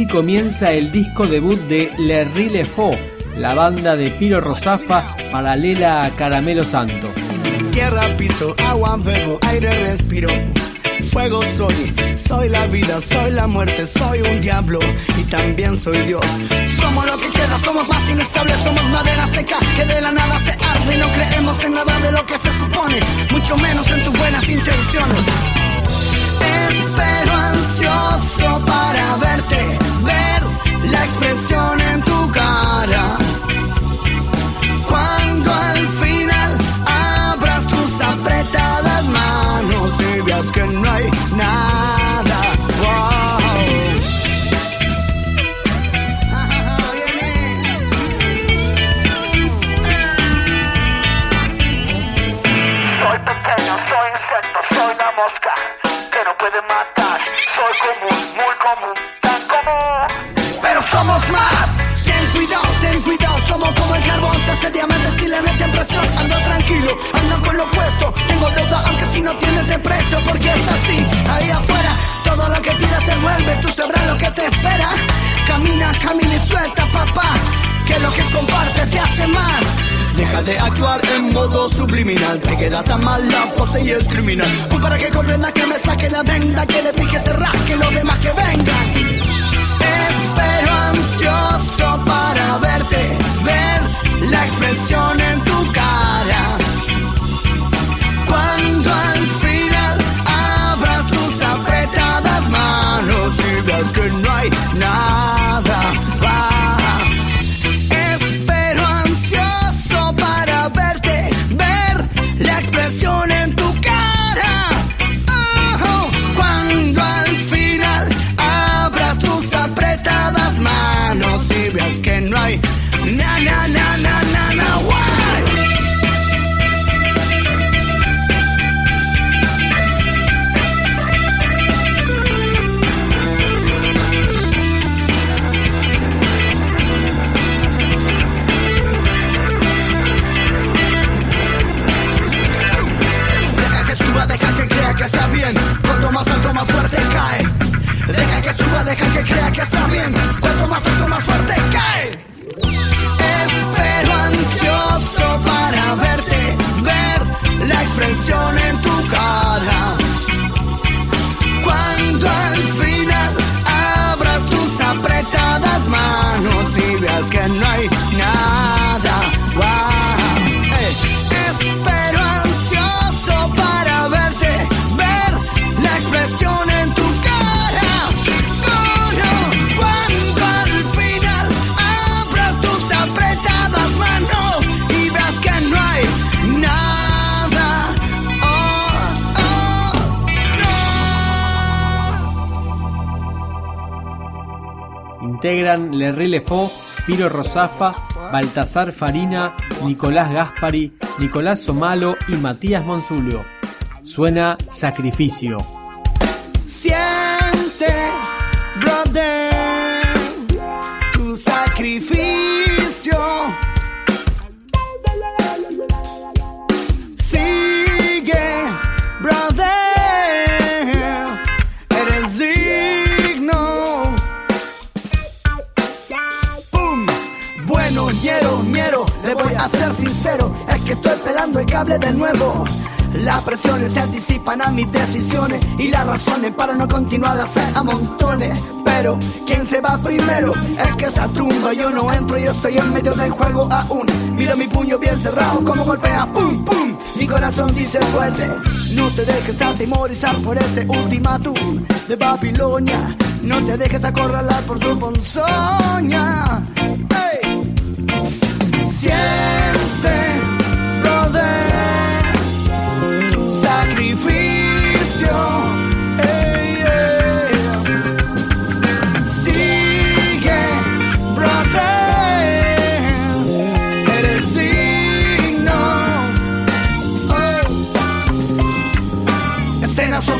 Así comienza el disco debut de Le Rile Faux, la banda de Piro Rosafa paralela a Caramelo Santo. Tierra, piso, agua, fuego, aire, respiro. Fuego soy, soy la vida, soy la muerte, soy un diablo y también soy Dios. Somos lo que queda, somos más inestables, somos madera seca que de la nada se arde y no creemos en nada de lo que se supone, mucho menos en tus buenas intenciones. Espero ansioso que no puede matar. Soy común, muy común, tan común. Pero somos más. Ten cuidado, ten cuidado, somos como el carbón. Se hace diamante si le meten presión. Ando tranquilo, ando con lo puesto. Tengo deuda, aunque si no tienes te presto. Porque es así, ahí afuera. Todo lo que tiras te vuelve, tú sabrás lo que te espera. Camina, camina y suelta, papá. Que lo que compartes te hace mal. Deja de actuar en modo subliminal. Te queda tan mal la pose y es criminal. Pues para que comprenda que me saque la venda Que le pique, se rasque los demás que vengan Espero ansioso para verte, ver la expresión en Integran Le Rile Faux, Piro Rosafa, Baltasar Farina, Nicolás Gaspari, Nicolás Somalo y Matías Monsulio. Suena Sacrificio. Se anticipan a mis decisiones y las razones para no continuar a hacer a montones. Pero, ¿quién se va primero? Es que esa tumba yo no entro, yo estoy en medio del juego aún. Mira mi puño bien cerrado, como golpea, pum, pum. Mi corazón dice fuerte, no te dejes atemorizar por ese ultimátum de Babilonia. No te dejes acorralar por su ponzoña. Hey.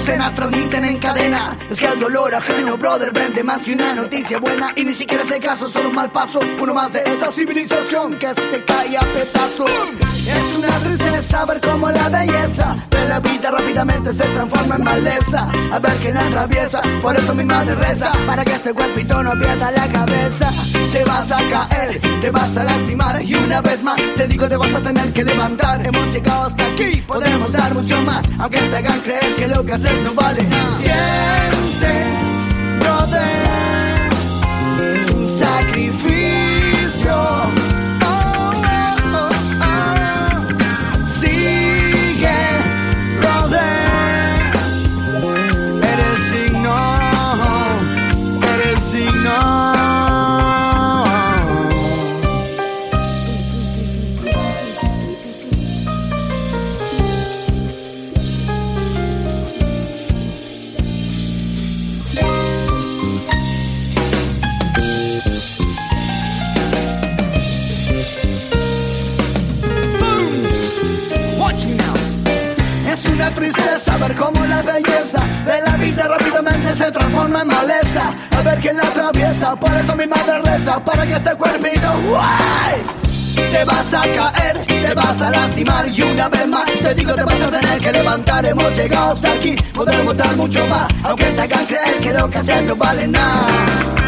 Escena transmiten en cadena. Es que el dolor ajeno, brother, vende más que una noticia buena. Y ni siquiera es el caso, solo un mal paso. Uno más de esta civilización que se cae a pedazos. Es una tristeza ver cómo la belleza de la vida rápidamente se transforma en maleza. A ver quién la atraviesa, por eso mi madre reza. Para que este cuerpito no pierda la cabeza. Te vas a caer, te vas a lastimar. Y una vez más, te digo, te vas a tener que levantar. Hemos llegado hasta aquí, podemos dar mucho más. Aunque te hagan creer que lo que haces no vale. Siente, atraviesa, por eso mi madre reza, para que este cuerpito. Te vas a caer, te vas a lastimar y una vez más te digo te vas a tener que levantar. Hemos llegado hasta aquí, podemos dar mucho más, aunque te hagan creer que lo que haces no vale nada.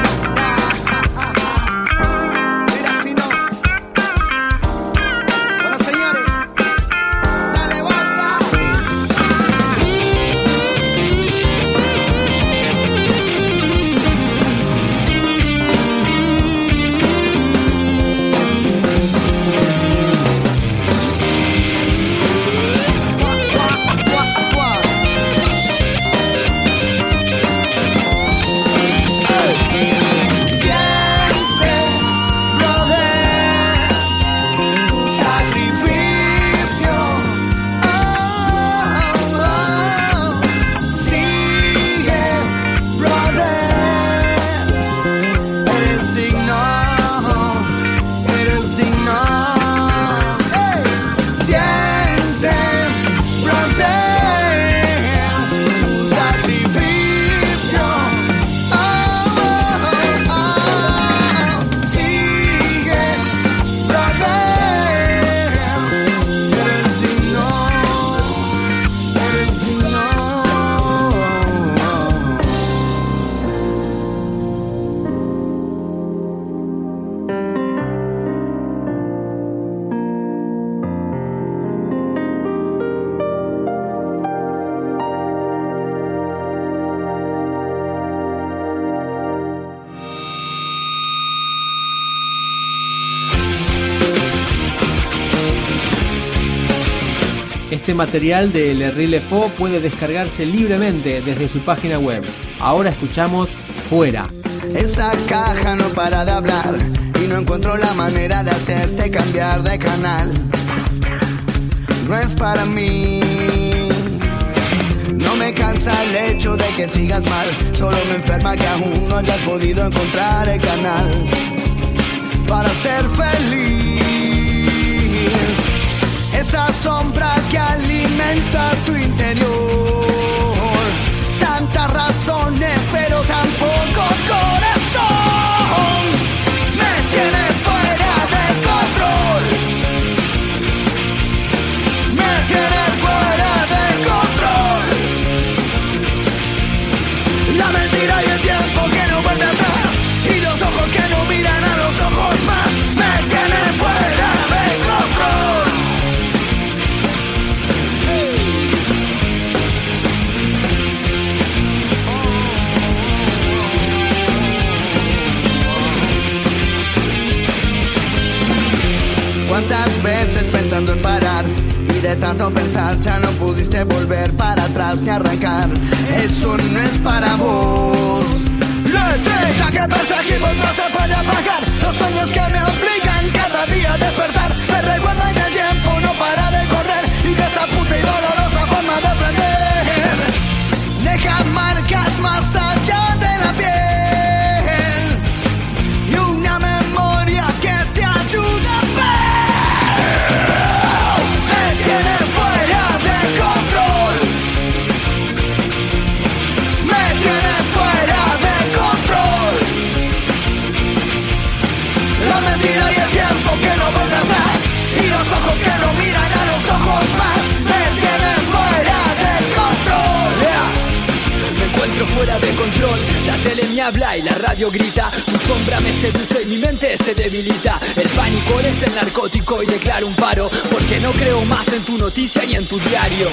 Este material de Le puede descargarse libremente desde su página web. Ahora escuchamos Fuera. Esa caja no para de hablar y no encuentro la manera de hacerte cambiar de canal. No es para mí. No me cansa el hecho de que sigas mal, solo me enferma que aún no hayas podido encontrar el canal para ser feliz. Razones, tanto pensar ya no pudiste volver para atrás ni arrancar. Eso no es para vos. La estrella que perseguimos no se puede apagar. Los sueños que me obligan cada día a despertar. Me recuerdan que el tiempo no para de correr. Y que esa puta habla y la radio grita. Tu sombra me seduce y mi mente se debilita. El pánico es el narcótico y declaro un paro. Porque no creo más en tu noticia ni en tu diario.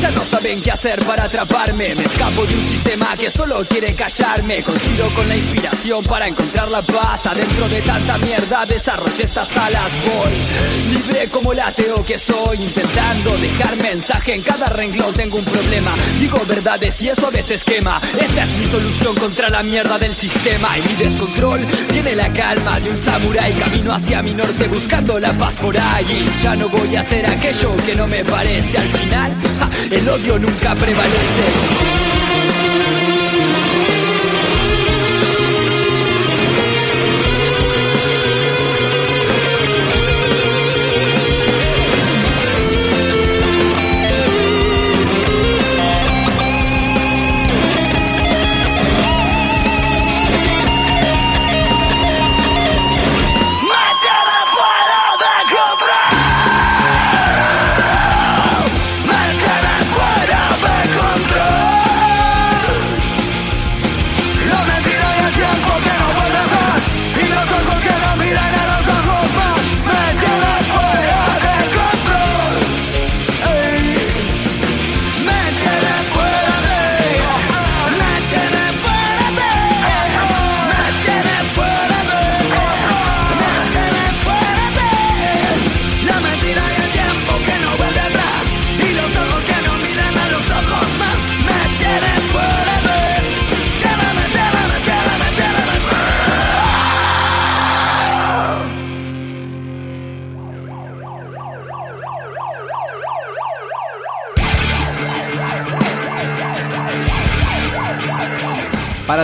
Ya no saben qué hacer para atraparme. Me escapo de un sistema que solo quiere callarme. Conspiro con la inspiración para encontrar la paz. Adentro de tanta mierda desarrollé estas alas. Voy libre como el ateo que soy. Intentando dejar mensaje en cada renglón. Tengo un problema. Digo verdades y eso a veces quema. Esta es mi solución contra la mierda del sistema. Y mi descontrol tiene la calma de un samurái. Camino hacia mi norte buscando la paz por ahí. Ya no voy a hacer aquello que no me parece. Al final, el odio nunca prevalece.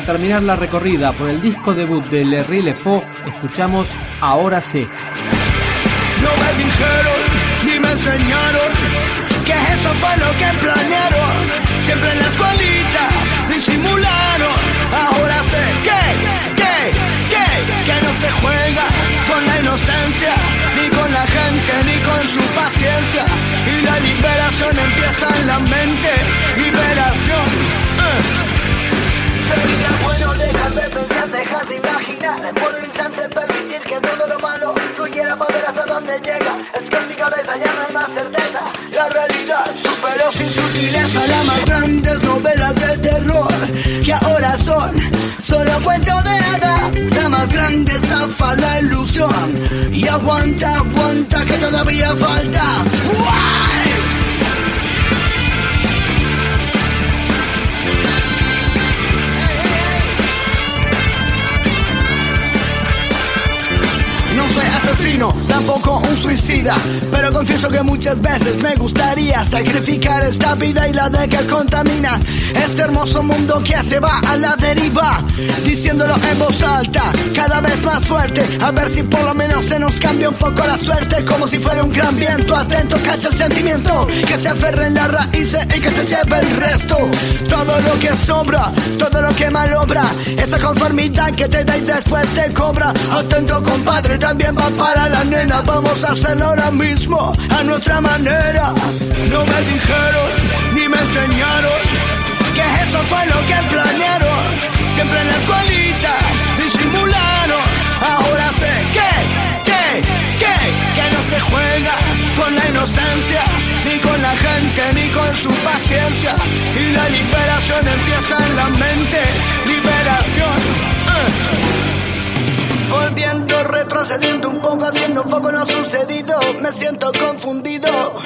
Para terminar la recorrida por el disco debut de Le Faux, escuchamos Ahora sé. No me dijeron ni me enseñaron que eso fue lo que planearon. Siempre en la escuelita disimularon. Ahora sé que, que, que, que no se juega con la inocencia, ni con la gente, ni con su paciencia. Y la liberación empieza en la mente. Liberación. eh. Sería bueno dejar de pensar, dejar de imaginar. Por un instante permitir que todo lo malo fluyera para ver hasta dónde llega. Es que en mi cabeza ya no hay más certeza. La realidad superó sin sutileza La más grandes novelas de terror Que ahora son solo cuento de hadas La más grande estafa, la ilusión Y aguanta, aguanta que todavía falta. Asesino, tampoco un suicida Pero confieso que muchas veces me gustaría Sacrificar esta vida y la de que contamina Este hermoso mundo que se va a la deriva Diciéndolo en voz alta, cada vez más fuerte. A ver si por lo menos se nos cambia un poco la suerte Como si fuera un gran viento, atento, cacha el sentimiento Que se aferre en las raíces y que se lleve el resto. Todo lo que sobra, todo lo que malobra Esa conformidad que te da y después te cobra. Atento compadre, también va para la Vamos a hacerlo ahora mismo, a nuestra manera. No me dijeron, ni me enseñaron Que eso fue lo que planearon. Siempre en la escuelita, disimularon. Ahora sé que, que, que, que no se juega con la inocencia Ni con la gente, ni con su paciencia. Y la liberación empieza en la mente. Liberación eh. Volviendo, retrocediendo un poco, haciendo foco en lo sucedido. Me siento confundido.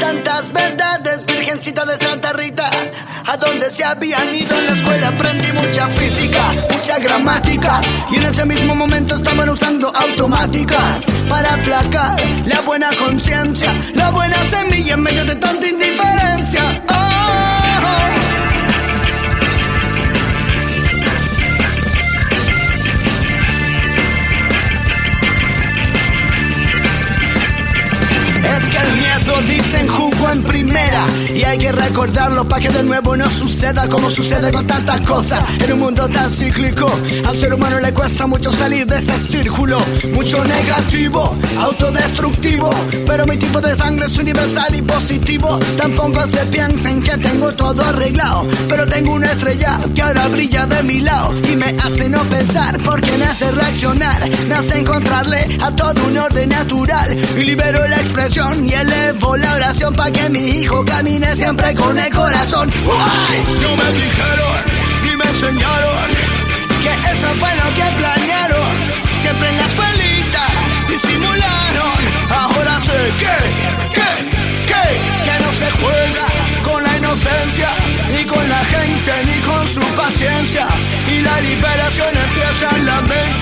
Tantas verdades, virgencita de Santa Rita. A donde se habían ido en la escuela aprendí mucha física, mucha gramática. Y en ese mismo momento estaban usando automáticas para aplacar la buena conciencia, la buena semilla en medio de tanta indiferencia. Oh. Es que el miedo dicen jugó en primera. Y hay que recordarlo para que de nuevo no suceda como sucede con tantas cosas. En un mundo tan cíclico. Al ser humano le cuesta mucho salir de ese círculo, mucho negativo, autodestructivo, pero mi tipo de sangre es universal y positivo. Tampoco se piensen que tengo todo arreglado, pero tengo una estrella que ahora brilla de mi lado. Y me hace no pensar porque me hace reaccionar, me hace encontrarle a todo un orden natural. Y libero la expresión y elevo la oración para que mi hijo camine siempre con el corazón. No me dijeron ni me enseñaron que eso fue lo que planearon. Siempre en la escuelita disimularon. Ahora sé que, que, que, que no se juega con la inocencia, ni con la gente, ni con su paciencia. Y la liberación empieza en la mente.